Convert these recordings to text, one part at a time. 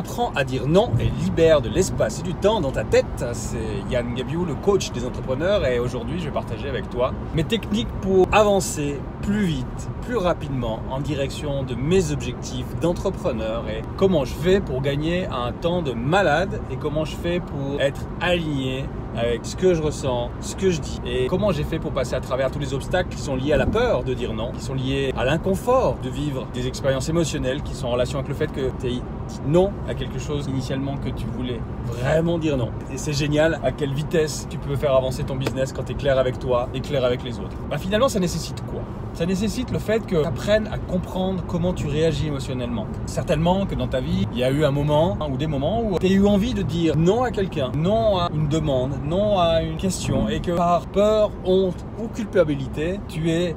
Apprends à dire non et libère de l'espace et du temps dans ta tête. C'est Yann Gabiou, le coach des entrepreneurs, et aujourd'hui je vais partager avec toi mes techniques pour avancer plus vite, plus rapidement en direction de mes objectifs d'entrepreneur et comment je fais pour gagner un temps de malade et comment je fais pour être aligné avec ce que je ressens, ce que je dis et comment j'ai fait pour passer à travers tous les obstacles qui sont liés à la peur de dire non, qui sont liés à l'inconfort de vivre des expériences émotionnelles qui sont en relation avec le fait que tu dit non à quelque chose initialement que tu voulais vraiment dire non. Et c'est génial à quelle vitesse tu peux faire avancer ton business quand tu es clair avec toi et clair avec les autres. Bah, finalement, ça nécessite quoi? Ça nécessite le fait que tu apprennes à comprendre comment tu réagis émotionnellement. Certainement que dans ta vie, il y a eu un moment ou des moments où tu as eu envie de dire non à quelqu'un, non à une demande, non à une question et que par peur, honte ou culpabilité, tu es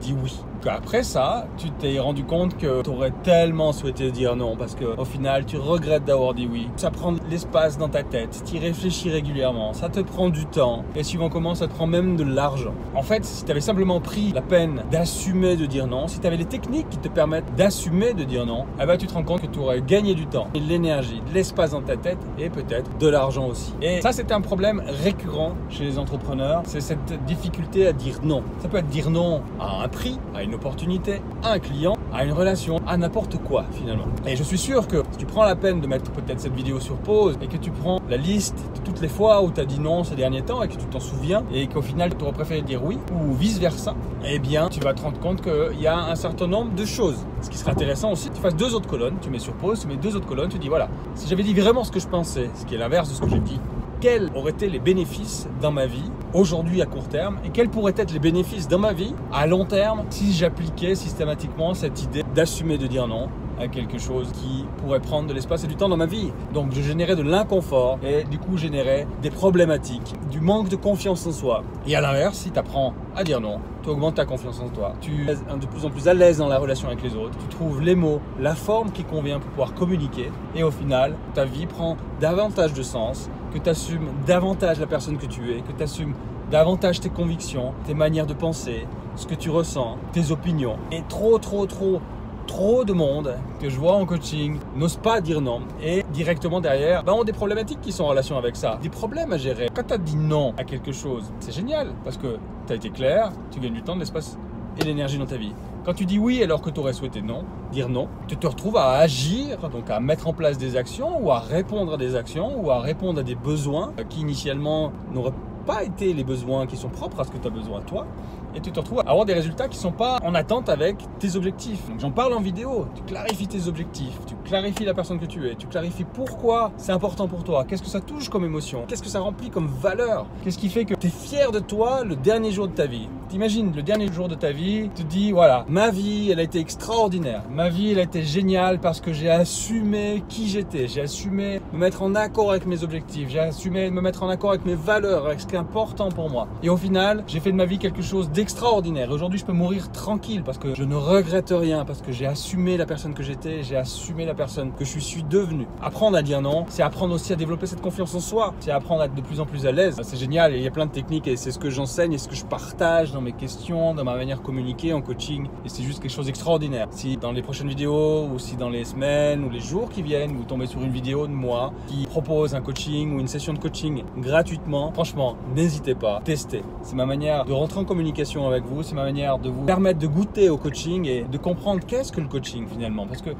dit oui. Après ça, tu t'es rendu compte que tu aurais tellement souhaité dire non parce que au final, tu regrettes d'avoir dit oui. Ça prend de l'espace dans ta tête, tu y réfléchis régulièrement, ça te prend du temps et suivant comment ça te prend même de l'argent. En fait, si tu avais simplement pris la peine d'assumer de dire non, si tu avais les techniques qui te permettent d'assumer de dire non, eh ben, tu te rends compte que tu aurais gagné du temps, de l'énergie, de l'espace dans ta tête et peut-être de l'argent aussi. Et ça, c'est un problème récurrent chez les entrepreneurs, c'est cette difficulté à dire non. Ça peut être dire non à un prix, à une opportunité, à un client, à une relation, à n'importe quoi finalement. Et je suis sûr que si tu prends la peine de mettre peut-être cette vidéo sur pause et que tu prends la liste de toutes les fois où tu as dit non ces derniers temps et que tu t'en souviens et qu'au final tu aurais préféré dire oui ou vice versa, eh bien tu vas te rendre compte qu'il y a un certain nombre de choses. Ce qui serait intéressant aussi, tu fasses deux autres colonnes, tu mets sur pause, tu mets deux autres colonnes, tu dis voilà, si j'avais dit vraiment ce que je pensais, ce qui est l'inverse de ce que j'ai dit, quels auraient été les bénéfices dans ma vie aujourd'hui à court terme et quels pourraient être les bénéfices dans ma vie à long terme si j'appliquais systématiquement cette idée d'assumer de dire non à quelque chose qui pourrait prendre de l'espace et du temps dans ma vie. Donc je générais de l'inconfort et du coup générais des problématiques, du manque de confiance en soi. Et à l'inverse, si tu apprends à dire non, tu augmentes ta confiance en toi, tu es de plus en plus à l'aise dans la relation avec les autres, tu trouves les mots, la forme qui convient pour pouvoir communiquer et au final, ta vie prend davantage de sens, que tu assumes davantage la personne que tu es, que tu assumes davantage tes convictions, tes manières de penser, ce que tu ressens, tes opinions. Et trop, trop, trop, trop de monde que je vois en coaching n'ose pas dire non et directement derrière ben, ont des problématiques qui sont en relation avec ça, des problèmes à gérer. Quand tu as dit non à quelque chose, c'est génial parce que tu as été clair, tu gagnes du temps, de l'espace et l'énergie dans ta vie. Quand tu dis oui alors que tu aurais souhaité non, dire non, tu te retrouves à agir, donc à mettre en place des actions ou à répondre à des actions ou à répondre à des besoins qui initialement n'auraient pas été les besoins qui sont propres à ce que tu as besoin toi. Et tu te retrouves à avoir des résultats qui sont pas en attente avec tes objectifs. Donc j'en parle en vidéo. Tu clarifies tes objectifs, tu clarifies la personne que tu es, tu clarifies pourquoi c'est important pour toi, qu'est-ce que ça touche comme émotion, qu'est-ce que ça remplit comme valeur, qu'est-ce qui fait que tu es fier de toi le dernier jour de ta vie. T'imagines le dernier jour de ta vie, tu te dis voilà, ma vie elle a été extraordinaire, ma vie elle a été géniale parce que j'ai assumé qui j'étais, j'ai assumé me mettre en accord avec mes objectifs, j'ai assumé me mettre en accord avec mes valeurs, avec ce qui est important pour moi. Et au final, j'ai fait de ma vie quelque chose d'extraordinaire. Aujourd'hui, je peux mourir tranquille parce que je ne regrette rien, parce que j'ai assumé la personne que j'étais, j'ai assumé la personne que je suis devenu. Apprendre à dire non, c'est apprendre aussi à développer cette confiance en soi, c'est apprendre à être de plus en plus à l'aise. C'est génial, il y a plein de techniques et c'est ce que j'enseigne et ce que je partage dans mes questions, dans ma manière de communiquer en coaching. Et c'est juste quelque chose d'extraordinaire. Si dans les prochaines vidéos ou si dans les semaines ou les jours qui viennent, vous tombez sur une vidéo de moi qui propose un coaching ou une session de coaching gratuitement, franchement, n'hésitez pas, testez. C'est ma manière de rentrer en communication avec vous, c'est ma manière de vous permettre de goûter au coaching et de comprendre qu'est-ce que le coaching finalement. Parce que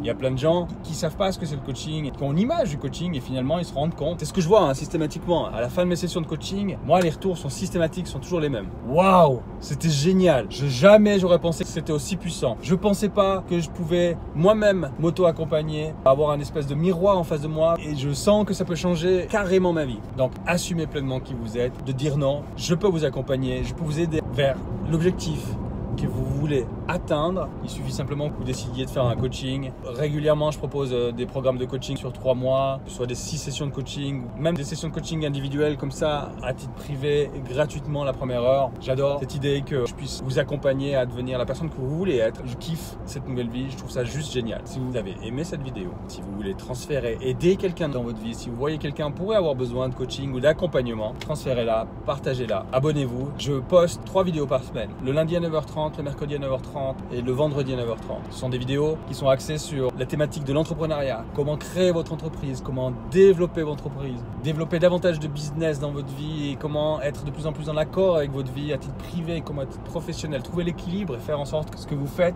il y a plein de gens qui savent pas ce que c'est le coaching, qui ont l'image du coaching et finalement ils se rendent compte. C'est ce que je vois hein, systématiquement. À la fin de mes sessions de coaching, moi les retours sont systématiques, sont toujours les mêmes. Waouh, c'était génial. Je, jamais j'aurais pensé que c'était aussi puissant. Je pensais pas que je pouvais moi-même m'auto-accompagner, avoir un espèce de miroir en face de moi et je sens que ça peut changer carrément ma vie. Donc assumez pleinement qui vous êtes, de dire non, je peux vous accompagner, je peux vous aider vers l'objectif que vous voulez atteindre. Il suffit simplement que vous décidiez de faire un coaching. Régulièrement, je propose euh, des programmes de coaching sur trois mois, soit des six sessions de coaching, même des sessions de coaching individuelles comme ça, à titre privé, gratuitement la première heure. J'adore cette idée que je puisse vous accompagner à devenir la personne que vous voulez être. Je kiffe cette nouvelle vie, je trouve ça juste génial. Si vous avez aimé cette vidéo, si vous voulez transférer, aider quelqu'un dans votre vie, si vous voyez quelqu'un pourrait avoir besoin de coaching ou d'accompagnement, transférez-la, partagez-la, abonnez-vous. Je poste trois vidéos par semaine. Le lundi à 9h30, 9h30, le mercredi à 9h30 et le vendredi à 9h30. Ce sont des vidéos qui sont axées sur la thématique de l'entrepreneuriat, comment créer votre entreprise, comment développer votre entreprise, développer davantage de business dans votre vie et comment être de plus en plus en accord avec votre vie à titre privé, comment être professionnel, trouver l'équilibre et faire en sorte que ce que vous faites